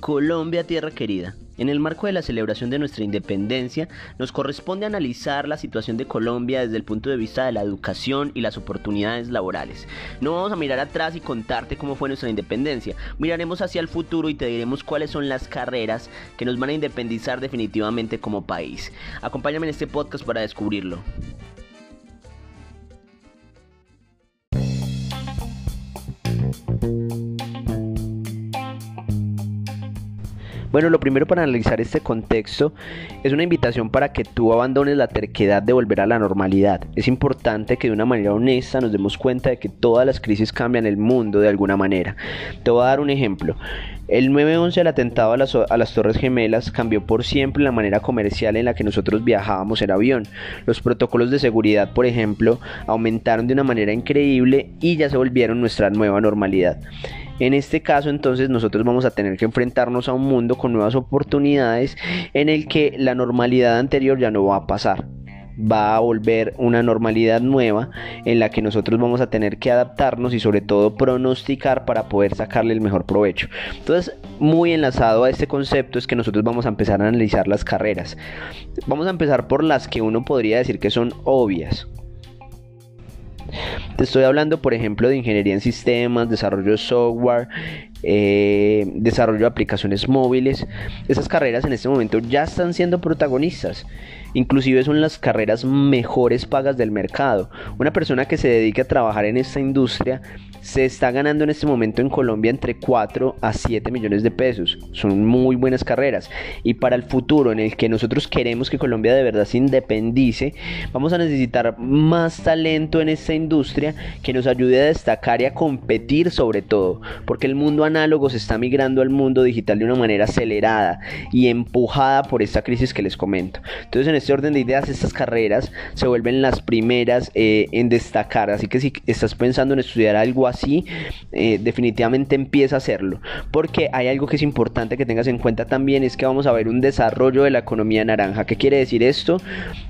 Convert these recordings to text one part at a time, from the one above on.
Colombia, tierra querida. En el marco de la celebración de nuestra independencia, nos corresponde analizar la situación de Colombia desde el punto de vista de la educación y las oportunidades laborales. No vamos a mirar atrás y contarte cómo fue nuestra independencia, miraremos hacia el futuro y te diremos cuáles son las carreras que nos van a independizar definitivamente como país. Acompáñame en este podcast para descubrirlo. Bueno, lo primero para analizar este contexto es una invitación para que tú abandones la terquedad de volver a la normalidad. Es importante que de una manera honesta nos demos cuenta de que todas las crisis cambian el mundo de alguna manera. Te voy a dar un ejemplo. El 9-11, el atentado a las, a las, Torres Gemelas, cambió por siempre la manera comercial en la que nosotros viajábamos en avión. Los protocolos de seguridad, por ejemplo, aumentaron de una manera increíble y ya se volvieron nuestra nueva normalidad. En este caso entonces nosotros vamos a tener que enfrentarnos a un mundo con nuevas oportunidades en el que la normalidad anterior ya no va a pasar va a volver una normalidad nueva en la que nosotros vamos a tener que adaptarnos y sobre todo pronosticar para poder sacarle el mejor provecho. Entonces, muy enlazado a este concepto es que nosotros vamos a empezar a analizar las carreras. Vamos a empezar por las que uno podría decir que son obvias. Te estoy hablando, por ejemplo, de ingeniería en sistemas, desarrollo de software, eh, desarrollo de aplicaciones móviles. Esas carreras en este momento ya están siendo protagonistas. Inclusive son las carreras mejores pagas del mercado. Una persona que se dedique a trabajar en esta industria se está ganando en este momento en Colombia entre 4 a 7 millones de pesos. Son muy buenas carreras. Y para el futuro en el que nosotros queremos que Colombia de verdad se independice, vamos a necesitar más talento en esta industria que nos ayude a destacar y a competir sobre todo. Porque el mundo análogo se está migrando al mundo digital de una manera acelerada y empujada por esta crisis que les comento. Entonces en este orden de ideas estas carreras se vuelven las primeras eh, en destacar. Así que si estás pensando en estudiar algo así, así, eh, definitivamente empieza a hacerlo. Porque hay algo que es importante que tengas en cuenta también, es que vamos a ver un desarrollo de la economía naranja. ¿Qué quiere decir esto?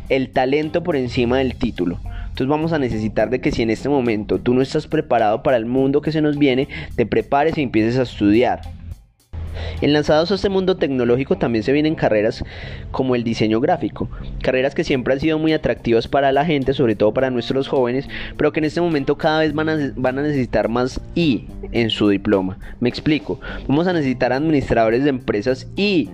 El talento por encima del título. Entonces vamos a necesitar de que si en este momento tú no estás preparado para el mundo que se nos viene, te prepares y empieces a estudiar. Enlazados a este mundo tecnológico también se vienen carreras como el diseño gráfico, carreras que siempre han sido muy atractivas para la gente, sobre todo para nuestros jóvenes, pero que en este momento cada vez van a, van a necesitar más I en su diploma. Me explico, vamos a necesitar administradores de empresas y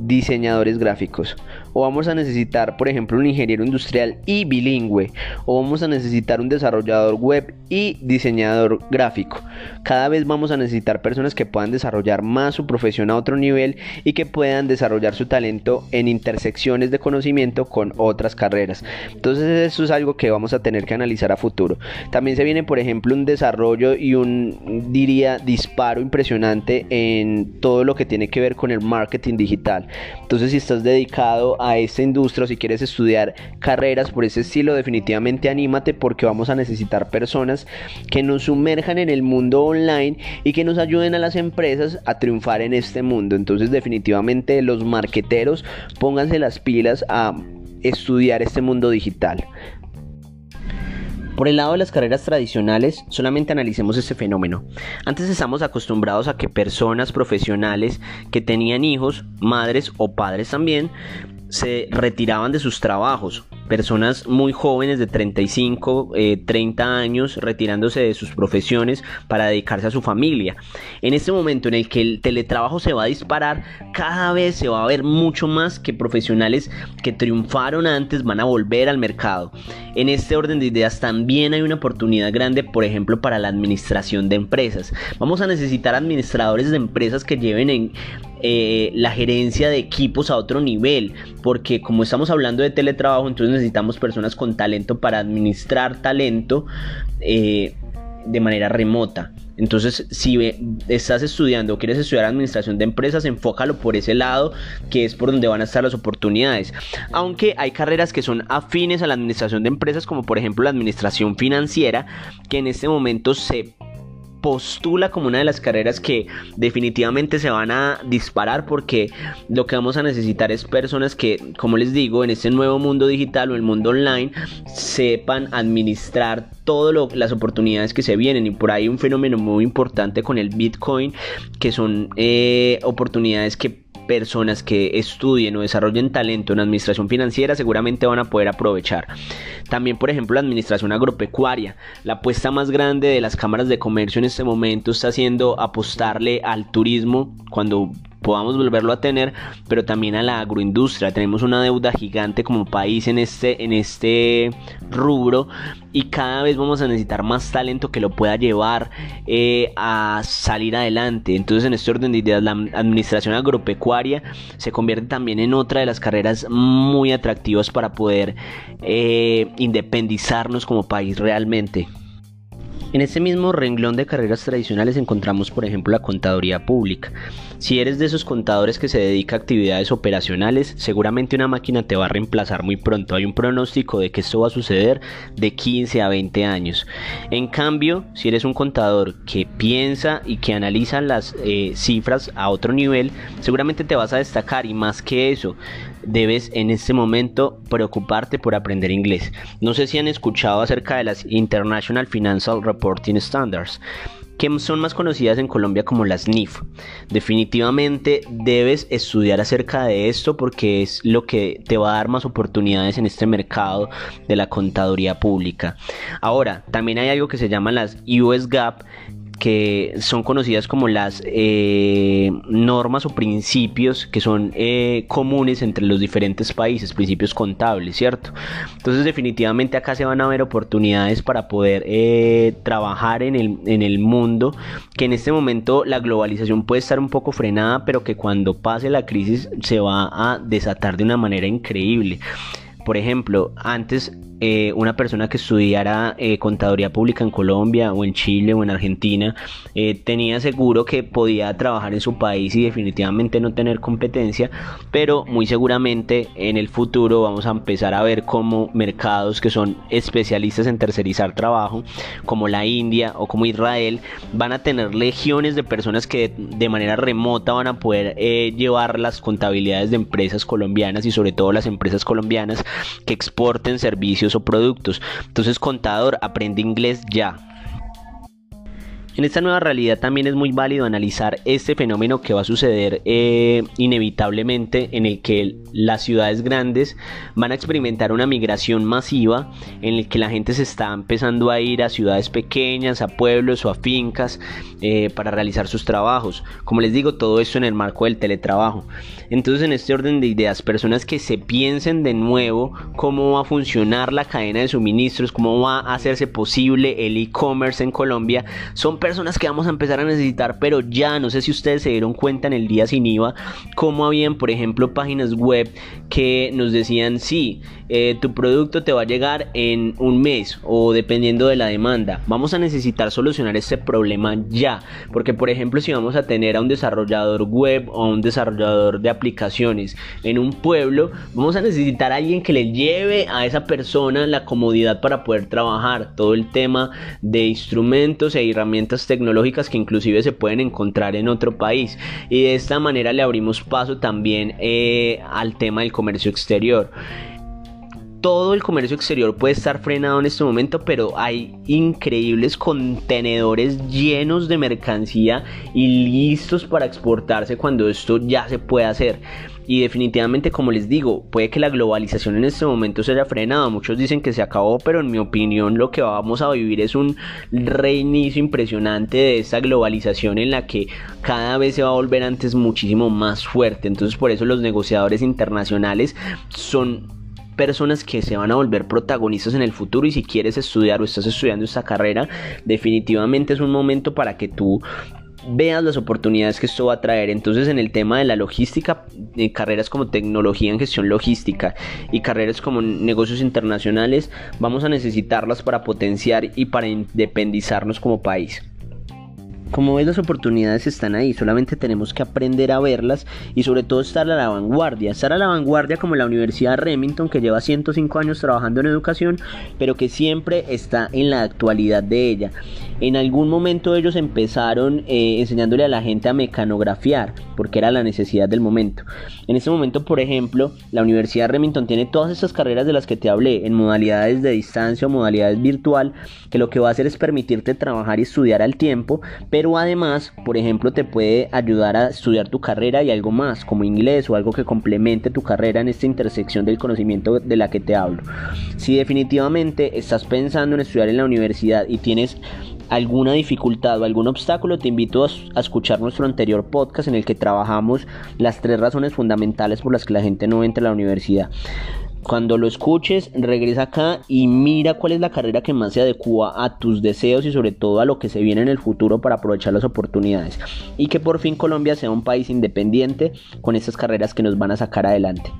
diseñadores gráficos o vamos a necesitar, por ejemplo, un ingeniero industrial y bilingüe, o vamos a necesitar un desarrollador web y diseñador gráfico. Cada vez vamos a necesitar personas que puedan desarrollar más su profesión a otro nivel y que puedan desarrollar su talento en intersecciones de conocimiento con otras carreras. Entonces eso es algo que vamos a tener que analizar a futuro. También se viene, por ejemplo, un desarrollo y un, diría, disparo impresionante en todo lo que tiene que ver con el marketing digital. Entonces si estás dedicado a esta industria o si quieres estudiar carreras por ese estilo, definitivamente anímate porque vamos a necesitar personas que nos sumerjan en el mundo online y que nos ayuden a las empresas a triunfar en este mundo. Entonces definitivamente los marqueteros pónganse las pilas a estudiar este mundo digital. Por el lado de las carreras tradicionales, solamente analicemos este fenómeno. Antes estamos acostumbrados a que personas profesionales que tenían hijos, madres o padres también, se retiraban de sus trabajos. Personas muy jóvenes de 35, 30 eh, años retirándose de sus profesiones para dedicarse a su familia. En este momento en el que el teletrabajo se va a disparar, cada vez se va a ver mucho más que profesionales que triunfaron antes van a volver al mercado. En este orden de ideas también hay una oportunidad grande, por ejemplo, para la administración de empresas. Vamos a necesitar administradores de empresas que lleven en eh, la gerencia de equipos a otro nivel, porque como estamos hablando de teletrabajo, entonces necesitamos personas con talento para administrar talento eh, de manera remota. Entonces, si estás estudiando o quieres estudiar administración de empresas, enfócalo por ese lado, que es por donde van a estar las oportunidades. Aunque hay carreras que son afines a la administración de empresas, como por ejemplo la administración financiera, que en este momento se postula como una de las carreras que definitivamente se van a disparar porque lo que vamos a necesitar es personas que, como les digo, en este nuevo mundo digital o el mundo online sepan administrar todas las oportunidades que se vienen. Y por ahí un fenómeno muy importante con el Bitcoin que son eh, oportunidades que personas que estudien o desarrollen talento en administración financiera seguramente van a poder aprovechar. También, por ejemplo, la administración agropecuaria. La apuesta más grande de las cámaras de comercio en este momento está siendo apostarle al turismo cuando podamos volverlo a tener, pero también a la agroindustria. Tenemos una deuda gigante como país en este, en este rubro y cada vez vamos a necesitar más talento que lo pueda llevar eh, a salir adelante. Entonces, en este orden de ideas, la administración agropecuaria se convierte también en otra de las carreras muy atractivas para poder eh, independizarnos como país realmente. En este mismo renglón de carreras tradicionales encontramos, por ejemplo, la contaduría pública. Si eres de esos contadores que se dedica a actividades operacionales, seguramente una máquina te va a reemplazar muy pronto. Hay un pronóstico de que esto va a suceder de 15 a 20 años. En cambio, si eres un contador que piensa y que analiza las eh, cifras a otro nivel, seguramente te vas a destacar y más que eso, debes en este momento preocuparte por aprender inglés. No sé si han escuchado acerca de las International Financial Reporting Standards que son más conocidas en Colombia como las NIF. Definitivamente debes estudiar acerca de esto porque es lo que te va a dar más oportunidades en este mercado de la contaduría pública. Ahora, también hay algo que se llama las US GAP que son conocidas como las eh, normas o principios que son eh, comunes entre los diferentes países, principios contables, ¿cierto? Entonces definitivamente acá se van a ver oportunidades para poder eh, trabajar en el, en el mundo, que en este momento la globalización puede estar un poco frenada, pero que cuando pase la crisis se va a desatar de una manera increíble. Por ejemplo, antes eh, una persona que estudiara eh, contaduría pública en Colombia o en Chile o en Argentina eh, tenía seguro que podía trabajar en su país y definitivamente no tener competencia, pero muy seguramente en el futuro vamos a empezar a ver como mercados que son especialistas en tercerizar trabajo, como la India o como Israel, van a tener legiones de personas que de manera remota van a poder llevar las contabilidades de empresas colombianas y sobre todo las empresas colombianas que exporten servicios o productos. Entonces, contador, aprende inglés ya. En esta nueva realidad también es muy válido analizar este fenómeno que va a suceder eh, inevitablemente en el que las ciudades grandes van a experimentar una migración masiva en el que la gente se está empezando a ir a ciudades pequeñas, a pueblos o a fincas eh, para realizar sus trabajos. Como les digo, todo esto en el marco del teletrabajo. Entonces en este orden de ideas, personas que se piensen de nuevo cómo va a funcionar la cadena de suministros, cómo va a hacerse posible el e-commerce en Colombia, son personas personas que vamos a empezar a necesitar, pero ya no sé si ustedes se dieron cuenta en el día sin IVA, cómo habían, por ejemplo, páginas web que nos decían, sí, eh, tu producto te va a llegar en un mes o dependiendo de la demanda. Vamos a necesitar solucionar este problema ya, porque por ejemplo, si vamos a tener a un desarrollador web o a un desarrollador de aplicaciones en un pueblo, vamos a necesitar a alguien que le lleve a esa persona la comodidad para poder trabajar. Todo el tema de instrumentos e herramientas tecnológicas que inclusive se pueden encontrar en otro país. Y de esta manera le abrimos paso también eh, al tema del comercio exterior todo el comercio exterior puede estar frenado en este momento, pero hay increíbles contenedores llenos de mercancía y listos para exportarse cuando esto ya se puede hacer. Y definitivamente, como les digo, puede que la globalización en este momento se haya frenado. Muchos dicen que se acabó, pero en mi opinión lo que vamos a vivir es un reinicio impresionante de esta globalización en la que cada vez se va a volver antes muchísimo más fuerte. Entonces por eso los negociadores internacionales son personas que se van a volver protagonistas en el futuro y si quieres estudiar o estás estudiando esta carrera, definitivamente es un momento para que tú veas las oportunidades que esto va a traer. Entonces, en el tema de la logística, eh, carreras como tecnología en gestión logística y carreras como negocios internacionales, vamos a necesitarlas para potenciar y para independizarnos como país. Como ves, las oportunidades están ahí, solamente tenemos que aprender a verlas y sobre todo estar a la vanguardia. Estar a la vanguardia como la Universidad Remington que lleva 105 años trabajando en educación, pero que siempre está en la actualidad de ella. En algún momento ellos empezaron eh, enseñándole a la gente a mecanografiar, porque era la necesidad del momento. En este momento, por ejemplo, la Universidad Remington tiene todas estas carreras de las que te hablé, en modalidades de distancia o modalidades virtual, que lo que va a hacer es permitirte trabajar y estudiar al tiempo, además, por ejemplo, te puede ayudar a estudiar tu carrera y algo más, como inglés o algo que complemente tu carrera en esta intersección del conocimiento de la que te hablo. Si definitivamente estás pensando en estudiar en la universidad y tienes alguna dificultad o algún obstáculo, te invito a, escuchar nuestro anterior podcast en el que trabajamos las tres razones fundamentales por las que la gente no entra a la universidad. Cuando lo escuches, regresa acá y mira cuál es la carrera que más se adecua a tus deseos y sobre todo a lo que se viene en el futuro para aprovechar las oportunidades. Y que por fin Colombia sea un país independiente con estas carreras que nos van a sacar adelante.